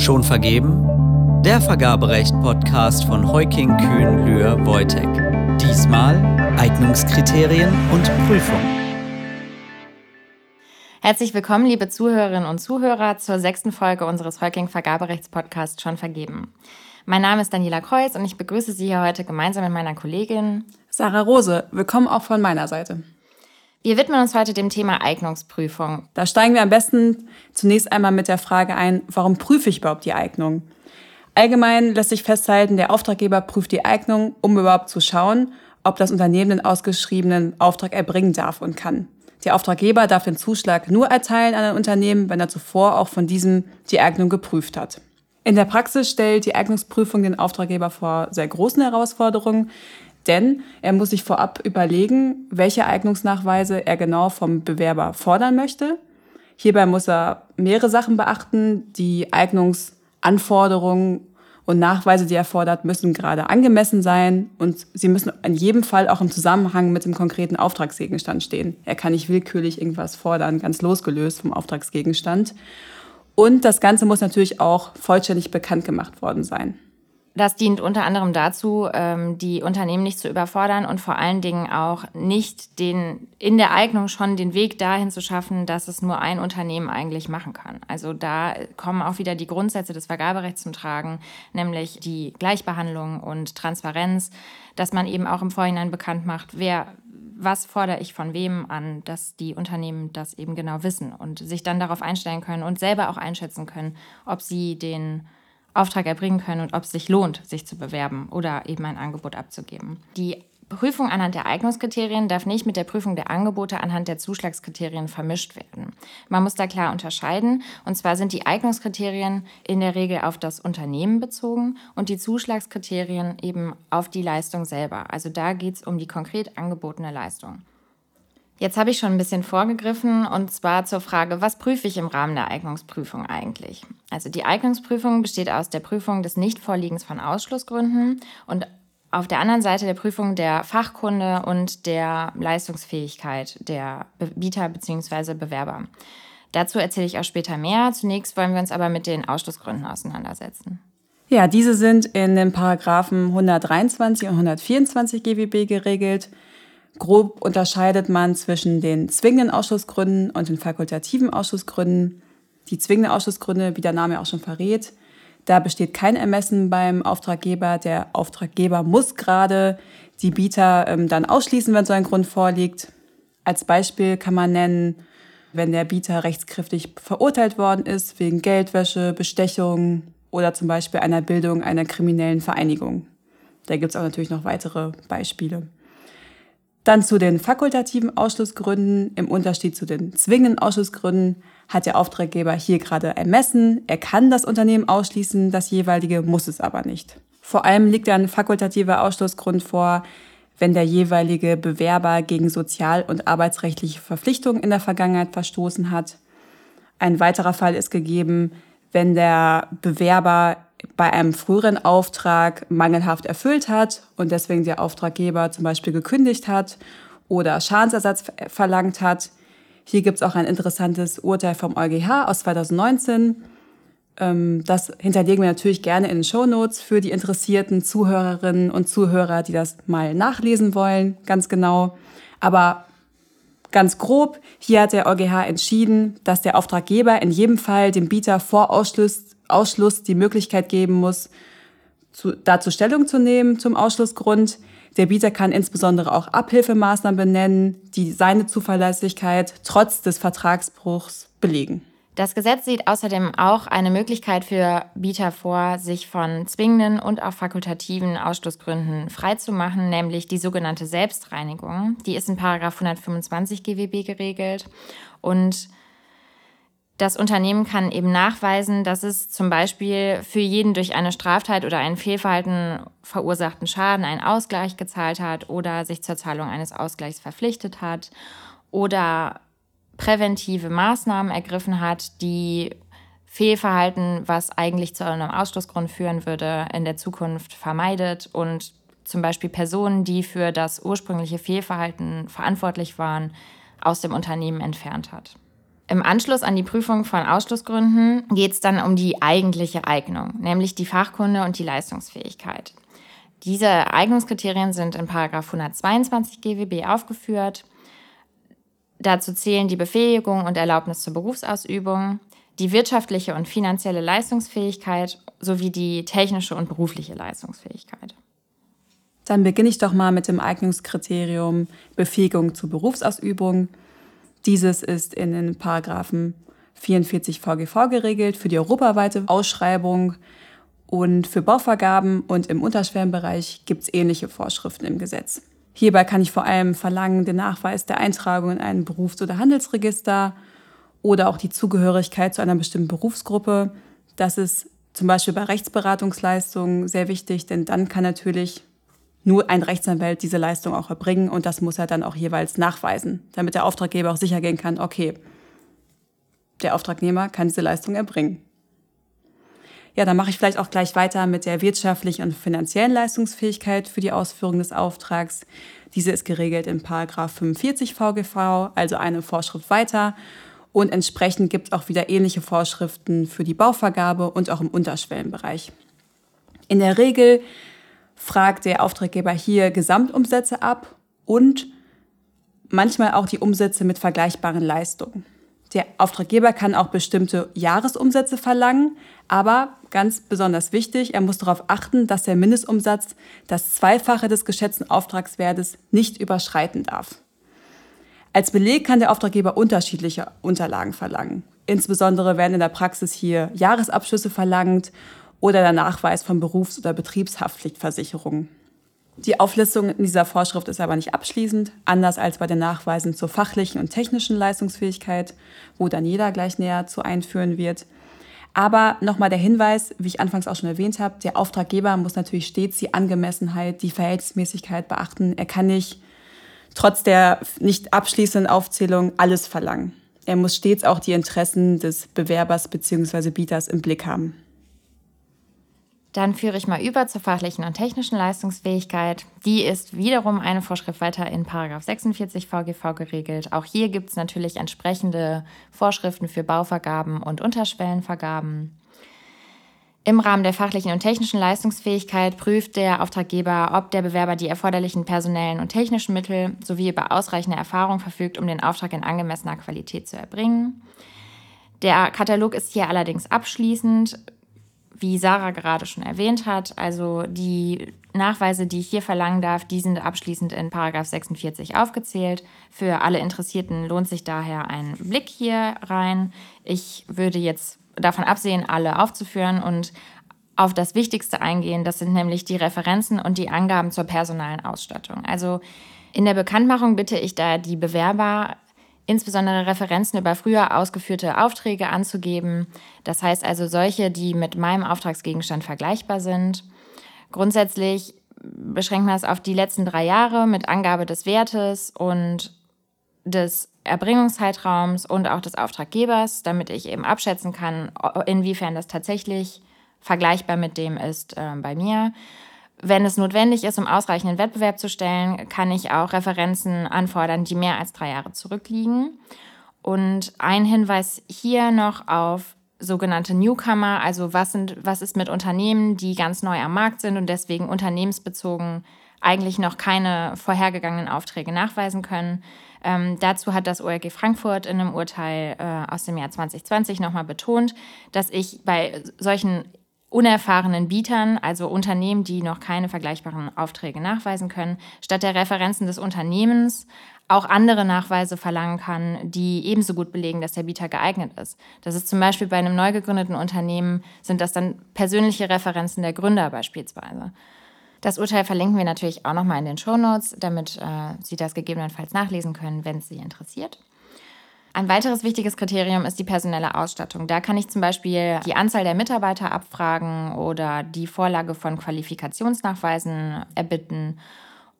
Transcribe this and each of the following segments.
Schon vergeben? Der Vergaberecht-Podcast von Heuking Kühn Lühr Wojtek. Diesmal Eignungskriterien und Prüfung. Herzlich willkommen, liebe Zuhörerinnen und Zuhörer, zur sechsten Folge unseres Heuking Vergaberechts-Podcasts Schon vergeben. Mein Name ist Daniela Kreuz und ich begrüße Sie hier heute gemeinsam mit meiner Kollegin Sarah Rose. Willkommen auch von meiner Seite. Wir widmen uns heute dem Thema Eignungsprüfung. Da steigen wir am besten zunächst einmal mit der Frage ein, warum prüfe ich überhaupt die Eignung? Allgemein lässt sich festhalten, der Auftraggeber prüft die Eignung, um überhaupt zu schauen, ob das Unternehmen den ausgeschriebenen Auftrag erbringen darf und kann. Der Auftraggeber darf den Zuschlag nur erteilen an ein Unternehmen, wenn er zuvor auch von diesem die Eignung geprüft hat. In der Praxis stellt die Eignungsprüfung den Auftraggeber vor sehr großen Herausforderungen, denn er muss sich vorab überlegen, welche Eignungsnachweise er genau vom Bewerber fordern möchte. Hierbei muss er mehrere Sachen beachten. Die Eignungsanforderungen und Nachweise, die er fordert, müssen gerade angemessen sein und sie müssen in jedem Fall auch im Zusammenhang mit dem konkreten Auftragsgegenstand stehen. Er kann nicht willkürlich irgendwas fordern, ganz losgelöst vom Auftragsgegenstand. Und das Ganze muss natürlich auch vollständig bekannt gemacht worden sein. Das dient unter anderem dazu, ähm, die Unternehmen nicht zu überfordern und vor allen Dingen auch nicht den, in der Eignung schon den Weg dahin zu schaffen, dass es nur ein Unternehmen eigentlich machen kann. Also da kommen auch wieder die Grundsätze des Vergaberechts zum Tragen, nämlich die Gleichbehandlung und Transparenz, dass man eben auch im Vorhinein bekannt macht, wer, was fordere ich von wem an, dass die Unternehmen das eben genau wissen und sich dann darauf einstellen können und selber auch einschätzen können, ob sie den Auftrag erbringen können und ob es sich lohnt, sich zu bewerben oder eben ein Angebot abzugeben. Die Prüfung anhand der Eignungskriterien darf nicht mit der Prüfung der Angebote anhand der Zuschlagskriterien vermischt werden. Man muss da klar unterscheiden. Und zwar sind die Eignungskriterien in der Regel auf das Unternehmen bezogen und die Zuschlagskriterien eben auf die Leistung selber. Also da geht es um die konkret angebotene Leistung. Jetzt habe ich schon ein bisschen vorgegriffen und zwar zur Frage, was prüfe ich im Rahmen der Eignungsprüfung eigentlich? Also die Eignungsprüfung besteht aus der Prüfung des Nichtvorliegens von Ausschlussgründen und auf der anderen Seite der Prüfung der Fachkunde und der Leistungsfähigkeit der Bieter bzw. Bewerber. Dazu erzähle ich auch später mehr. Zunächst wollen wir uns aber mit den Ausschlussgründen auseinandersetzen. Ja, diese sind in den Paragraphen 123 und 124 GWB geregelt. Grob unterscheidet man zwischen den zwingenden Ausschlussgründen und den fakultativen Ausschlussgründen. Die zwingenden Ausschlussgründe, wie der Name auch schon verrät, da besteht kein Ermessen beim Auftraggeber. Der Auftraggeber muss gerade die Bieter ähm, dann ausschließen, wenn so ein Grund vorliegt. Als Beispiel kann man nennen, wenn der Bieter rechtskräftig verurteilt worden ist wegen Geldwäsche, Bestechung oder zum Beispiel einer Bildung einer kriminellen Vereinigung. Da gibt es auch natürlich noch weitere Beispiele. Dann zu den fakultativen Ausschlussgründen. Im Unterschied zu den zwingenden Ausschlussgründen hat der Auftraggeber hier gerade ermessen. Er kann das Unternehmen ausschließen, das jeweilige muss es aber nicht. Vor allem liegt ein fakultativer Ausschlussgrund vor, wenn der jeweilige Bewerber gegen sozial- und arbeitsrechtliche Verpflichtungen in der Vergangenheit verstoßen hat. Ein weiterer Fall ist gegeben, wenn der Bewerber bei einem früheren Auftrag mangelhaft erfüllt hat und deswegen der Auftraggeber zum Beispiel gekündigt hat oder Schadensersatz verlangt hat. Hier gibt es auch ein interessantes Urteil vom EuGH aus 2019. Ähm, das hinterlegen wir natürlich gerne in den Show Notes für die interessierten Zuhörerinnen und Zuhörer, die das mal nachlesen wollen, ganz genau. Aber ganz grob, hier hat der EuGH entschieden, dass der Auftraggeber in jedem Fall dem Bieter vor Ausschluss Ausschluss die Möglichkeit geben muss, zu, dazu Stellung zu nehmen zum Ausschlussgrund. Der Bieter kann insbesondere auch Abhilfemaßnahmen benennen, die seine Zuverlässigkeit trotz des Vertragsbruchs belegen. Das Gesetz sieht außerdem auch eine Möglichkeit für Bieter vor, sich von zwingenden und auch fakultativen Ausschlussgründen freizumachen, nämlich die sogenannte Selbstreinigung. Die ist in 125 GWB geregelt und das Unternehmen kann eben nachweisen, dass es zum Beispiel für jeden durch eine Straftat oder ein Fehlverhalten verursachten Schaden einen Ausgleich gezahlt hat oder sich zur Zahlung eines Ausgleichs verpflichtet hat oder präventive Maßnahmen ergriffen hat, die Fehlverhalten, was eigentlich zu einem Ausschlussgrund führen würde, in der Zukunft vermeidet und zum Beispiel Personen, die für das ursprüngliche Fehlverhalten verantwortlich waren, aus dem Unternehmen entfernt hat. Im Anschluss an die Prüfung von Ausschlussgründen geht es dann um die eigentliche Eignung, nämlich die Fachkunde und die Leistungsfähigkeit. Diese Eignungskriterien sind in 122 GWB aufgeführt. Dazu zählen die Befähigung und Erlaubnis zur Berufsausübung, die wirtschaftliche und finanzielle Leistungsfähigkeit sowie die technische und berufliche Leistungsfähigkeit. Dann beginne ich doch mal mit dem Eignungskriterium Befähigung zur Berufsausübung. Dieses ist in den Paragraphen 44 VGV geregelt für die europaweite Ausschreibung und für Bauvergaben und im Unterschwellenbereich gibt es ähnliche Vorschriften im Gesetz. Hierbei kann ich vor allem verlangen den Nachweis der Eintragung in ein Berufs- oder Handelsregister oder auch die Zugehörigkeit zu einer bestimmten Berufsgruppe. Das ist zum Beispiel bei Rechtsberatungsleistungen sehr wichtig, denn dann kann natürlich nur ein Rechtsanwalt diese Leistung auch erbringen und das muss er dann auch jeweils nachweisen, damit der Auftraggeber auch sicher gehen kann, okay, der Auftragnehmer kann diese Leistung erbringen. Ja, dann mache ich vielleicht auch gleich weiter mit der wirtschaftlichen und finanziellen Leistungsfähigkeit für die Ausführung des Auftrags. Diese ist geregelt in 45 VGV, also eine Vorschrift weiter. Und entsprechend gibt es auch wieder ähnliche Vorschriften für die Bauvergabe und auch im Unterschwellenbereich. In der Regel fragt der Auftraggeber hier Gesamtumsätze ab und manchmal auch die Umsätze mit vergleichbaren Leistungen. Der Auftraggeber kann auch bestimmte Jahresumsätze verlangen, aber ganz besonders wichtig, er muss darauf achten, dass der Mindestumsatz das Zweifache des geschätzten Auftragswertes nicht überschreiten darf. Als Beleg kann der Auftraggeber unterschiedliche Unterlagen verlangen. Insbesondere werden in der Praxis hier Jahresabschlüsse verlangt oder der Nachweis von Berufs- oder Betriebshaftpflichtversicherungen. Die Auflistung in dieser Vorschrift ist aber nicht abschließend, anders als bei den Nachweisen zur fachlichen und technischen Leistungsfähigkeit, wo dann jeder gleich näher zu einführen wird. Aber nochmal der Hinweis, wie ich anfangs auch schon erwähnt habe, der Auftraggeber muss natürlich stets die Angemessenheit, die Verhältnismäßigkeit beachten. Er kann nicht trotz der nicht abschließenden Aufzählung alles verlangen. Er muss stets auch die Interessen des Bewerbers bzw. Bieters im Blick haben. Dann führe ich mal über zur fachlichen und technischen Leistungsfähigkeit. Die ist wiederum eine Vorschrift weiter in 46 VGV geregelt. Auch hier gibt es natürlich entsprechende Vorschriften für Bauvergaben und Unterschwellenvergaben. Im Rahmen der fachlichen und technischen Leistungsfähigkeit prüft der Auftraggeber, ob der Bewerber die erforderlichen personellen und technischen Mittel sowie über ausreichende Erfahrung verfügt, um den Auftrag in angemessener Qualität zu erbringen. Der Katalog ist hier allerdings abschließend wie Sarah gerade schon erwähnt hat, also die Nachweise, die ich hier verlangen darf, die sind abschließend in Paragraph 46 aufgezählt. Für alle Interessierten lohnt sich daher ein Blick hier rein. Ich würde jetzt davon absehen, alle aufzuführen und auf das Wichtigste eingehen. Das sind nämlich die Referenzen und die Angaben zur personalen Ausstattung. Also in der Bekanntmachung bitte ich da die Bewerber insbesondere Referenzen über früher ausgeführte Aufträge anzugeben. Das heißt also solche, die mit meinem Auftragsgegenstand vergleichbar sind. Grundsätzlich beschränkt man es auf die letzten drei Jahre mit Angabe des Wertes und des Erbringungszeitraums und auch des Auftraggebers, damit ich eben abschätzen kann, inwiefern das tatsächlich vergleichbar mit dem ist äh, bei mir. Wenn es notwendig ist, um ausreichenden Wettbewerb zu stellen, kann ich auch Referenzen anfordern, die mehr als drei Jahre zurückliegen. Und ein Hinweis hier noch auf sogenannte Newcomer, also was, sind, was ist mit Unternehmen, die ganz neu am Markt sind und deswegen unternehmensbezogen eigentlich noch keine vorhergegangenen Aufträge nachweisen können. Ähm, dazu hat das ORG Frankfurt in einem Urteil äh, aus dem Jahr 2020 nochmal betont, dass ich bei solchen unerfahrenen Bietern, also Unternehmen, die noch keine vergleichbaren Aufträge nachweisen können, statt der Referenzen des Unternehmens auch andere Nachweise verlangen kann, die ebenso gut belegen, dass der Bieter geeignet ist. Das ist zum Beispiel bei einem neu gegründeten Unternehmen, sind das dann persönliche Referenzen der Gründer beispielsweise. Das Urteil verlinken wir natürlich auch nochmal in den Shownotes, damit äh, Sie das gegebenenfalls nachlesen können, wenn es Sie interessiert. Ein weiteres wichtiges Kriterium ist die personelle Ausstattung. Da kann ich zum Beispiel die Anzahl der Mitarbeiter abfragen oder die Vorlage von Qualifikationsnachweisen erbitten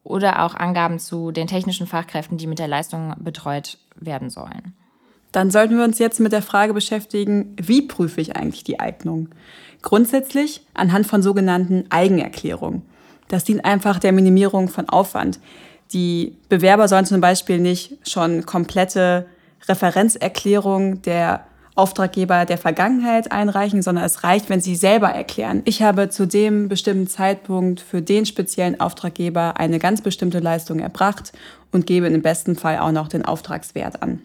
oder auch Angaben zu den technischen Fachkräften, die mit der Leistung betreut werden sollen. Dann sollten wir uns jetzt mit der Frage beschäftigen, wie prüfe ich eigentlich die Eignung? Grundsätzlich anhand von sogenannten Eigenerklärungen. Das dient einfach der Minimierung von Aufwand. Die Bewerber sollen zum Beispiel nicht schon komplette Referenzerklärung der Auftraggeber der Vergangenheit einreichen, sondern es reicht, wenn Sie selber erklären, ich habe zu dem bestimmten Zeitpunkt für den speziellen Auftraggeber eine ganz bestimmte Leistung erbracht und gebe im besten Fall auch noch den Auftragswert an.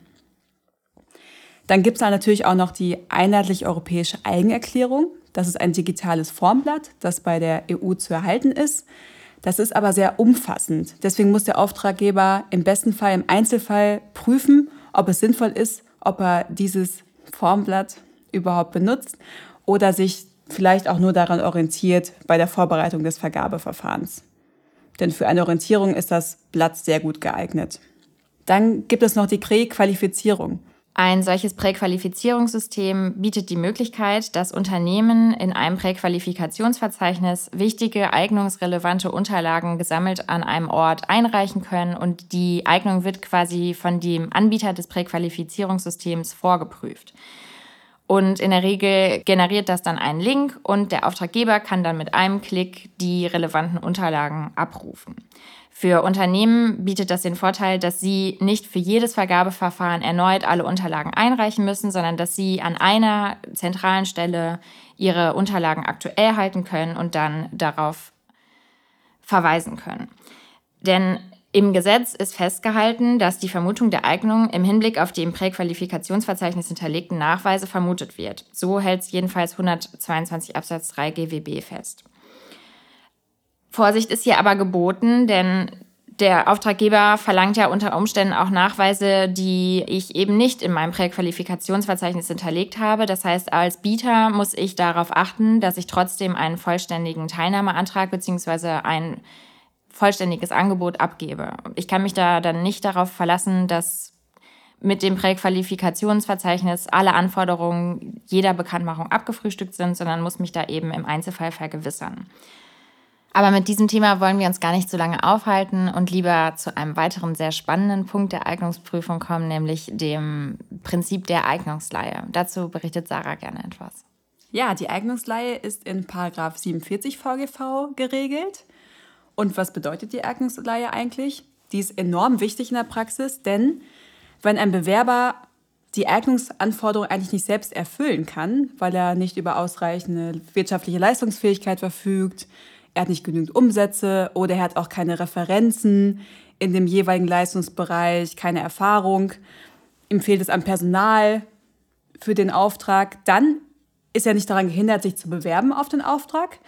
Dann gibt es da natürlich auch noch die einheitlich europäische Eigenerklärung. Das ist ein digitales Formblatt, das bei der EU zu erhalten ist. Das ist aber sehr umfassend. Deswegen muss der Auftraggeber im besten Fall im Einzelfall prüfen, ob es sinnvoll ist, ob er dieses Formblatt überhaupt benutzt oder sich vielleicht auch nur daran orientiert bei der Vorbereitung des Vergabeverfahrens. Denn für eine Orientierung ist das Blatt sehr gut geeignet. Dann gibt es noch die Präqualifizierung. Ein solches Präqualifizierungssystem bietet die Möglichkeit, dass Unternehmen in einem Präqualifikationsverzeichnis wichtige eignungsrelevante Unterlagen gesammelt an einem Ort einreichen können und die Eignung wird quasi von dem Anbieter des Präqualifizierungssystems vorgeprüft. Und in der Regel generiert das dann einen Link und der Auftraggeber kann dann mit einem Klick die relevanten Unterlagen abrufen. Für Unternehmen bietet das den Vorteil, dass sie nicht für jedes Vergabeverfahren erneut alle Unterlagen einreichen müssen, sondern dass sie an einer zentralen Stelle ihre Unterlagen aktuell halten können und dann darauf verweisen können. Denn im Gesetz ist festgehalten, dass die Vermutung der Eignung im Hinblick auf die im Präqualifikationsverzeichnis hinterlegten Nachweise vermutet wird. So hält es jedenfalls 122 Absatz 3 GWB fest. Vorsicht ist hier aber geboten, denn der Auftraggeber verlangt ja unter Umständen auch Nachweise, die ich eben nicht in meinem Präqualifikationsverzeichnis hinterlegt habe. Das heißt, als Bieter muss ich darauf achten, dass ich trotzdem einen vollständigen Teilnahmeantrag bzw. ein vollständiges Angebot abgebe. Ich kann mich da dann nicht darauf verlassen, dass mit dem Präqualifikationsverzeichnis alle Anforderungen jeder Bekanntmachung abgefrühstückt sind, sondern muss mich da eben im Einzelfall vergewissern. Aber mit diesem Thema wollen wir uns gar nicht so lange aufhalten und lieber zu einem weiteren sehr spannenden Punkt der Eignungsprüfung kommen, nämlich dem Prinzip der Eignungsleihe. Dazu berichtet Sarah gerne etwas. Ja, die Eignungsleihe ist in 47 VGV geregelt. Und was bedeutet die Eignungsleihe eigentlich? Die ist enorm wichtig in der Praxis, denn wenn ein Bewerber die Eignungsanforderungen eigentlich nicht selbst erfüllen kann, weil er nicht über ausreichende wirtschaftliche Leistungsfähigkeit verfügt, er hat nicht genügend Umsätze oder er hat auch keine Referenzen in dem jeweiligen Leistungsbereich, keine Erfahrung, ihm fehlt es am Personal für den Auftrag, dann ist er nicht daran gehindert, sich zu bewerben auf den Auftrag.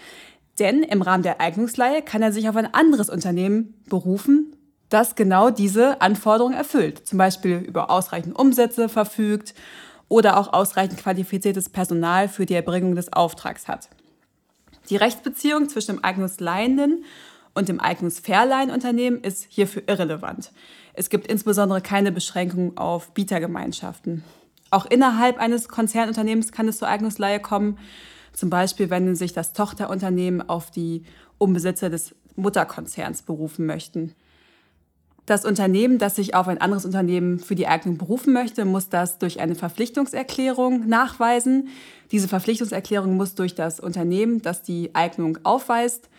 Denn im Rahmen der Eignungsleihe kann er sich auf ein anderes Unternehmen berufen, das genau diese Anforderungen erfüllt. Zum Beispiel über ausreichend Umsätze verfügt oder auch ausreichend qualifiziertes Personal für die Erbringung des Auftrags hat. Die Rechtsbeziehung zwischen dem Eignungsleihenden und dem Eignungsverleihenunternehmen ist hierfür irrelevant. Es gibt insbesondere keine Beschränkung auf Bietergemeinschaften. Auch innerhalb eines Konzernunternehmens kann es zur Eignungsleihe kommen. Zum Beispiel, wenn sich das Tochterunternehmen auf die Umbesitzer des Mutterkonzerns berufen möchten. Das Unternehmen, das sich auf ein anderes Unternehmen für die Eignung berufen möchte, muss das durch eine Verpflichtungserklärung nachweisen. Diese Verpflichtungserklärung muss durch das Unternehmen, das die Eignung aufweist,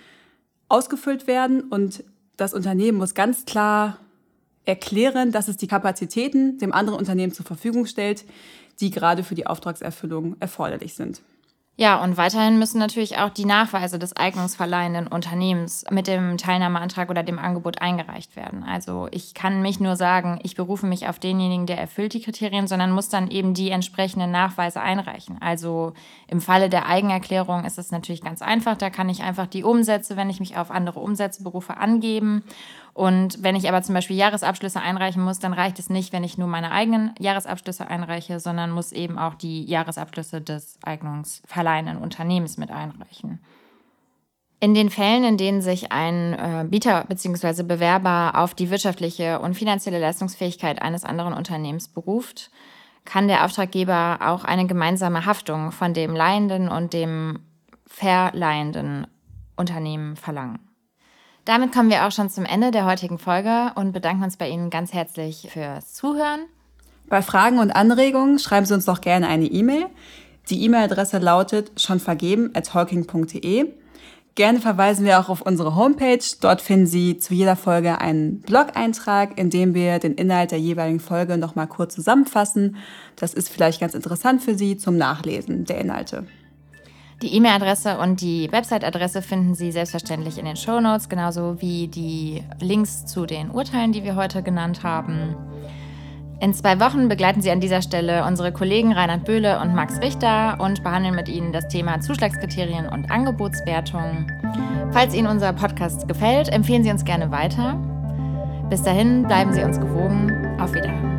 ausgefüllt werden und das Unternehmen muss ganz klar erklären, dass es die Kapazitäten dem anderen Unternehmen zur Verfügung stellt, die gerade für die Auftragserfüllung erforderlich sind. Ja, und weiterhin müssen natürlich auch die Nachweise des eignungsverleihenden Unternehmens mit dem Teilnahmeantrag oder dem Angebot eingereicht werden. Also ich kann mich nur sagen, ich berufe mich auf denjenigen, der erfüllt die Kriterien, sondern muss dann eben die entsprechenden Nachweise einreichen. Also im Falle der Eigenerklärung ist es natürlich ganz einfach. Da kann ich einfach die Umsätze, wenn ich mich auf andere Umsätze berufe, angeben und wenn ich aber zum Beispiel Jahresabschlüsse einreichen muss, dann reicht es nicht, wenn ich nur meine eigenen Jahresabschlüsse einreiche, sondern muss eben auch die Jahresabschlüsse des eignungsverleihenden Unternehmens mit einreichen. In den Fällen, in denen sich ein äh, Bieter bzw. Bewerber auf die wirtschaftliche und finanzielle Leistungsfähigkeit eines anderen Unternehmens beruft, kann der Auftraggeber auch eine gemeinsame Haftung von dem leihenden und dem verleihenden Unternehmen verlangen. Damit kommen wir auch schon zum Ende der heutigen Folge und bedanken uns bei Ihnen ganz herzlich fürs Zuhören. Bei Fragen und Anregungen schreiben Sie uns doch gerne eine E-Mail. Die E-Mail-Adresse lautet schonvergeben.holking.de. Gerne verweisen wir auch auf unsere Homepage. Dort finden Sie zu jeder Folge einen Blog-Eintrag, in dem wir den Inhalt der jeweiligen Folge nochmal kurz zusammenfassen. Das ist vielleicht ganz interessant für Sie zum Nachlesen der Inhalte. Die E-Mail-Adresse und die Website-Adresse finden Sie selbstverständlich in den Show Notes, genauso wie die Links zu den Urteilen, die wir heute genannt haben. In zwei Wochen begleiten Sie an dieser Stelle unsere Kollegen Reinhard Böhle und Max Richter und behandeln mit Ihnen das Thema Zuschlagskriterien und Angebotswertung. Falls Ihnen unser Podcast gefällt, empfehlen Sie uns gerne weiter. Bis dahin bleiben Sie uns gewogen. Auf Wiedersehen.